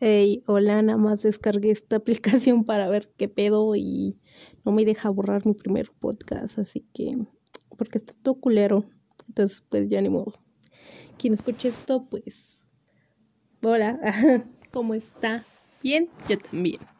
Hey, hola, nada más descargué esta aplicación para ver qué pedo y no me deja borrar mi primer podcast, así que, porque está todo culero. Entonces, pues ya ni modo. Quien escuche esto, pues, hola, ¿cómo está? Bien, yo también.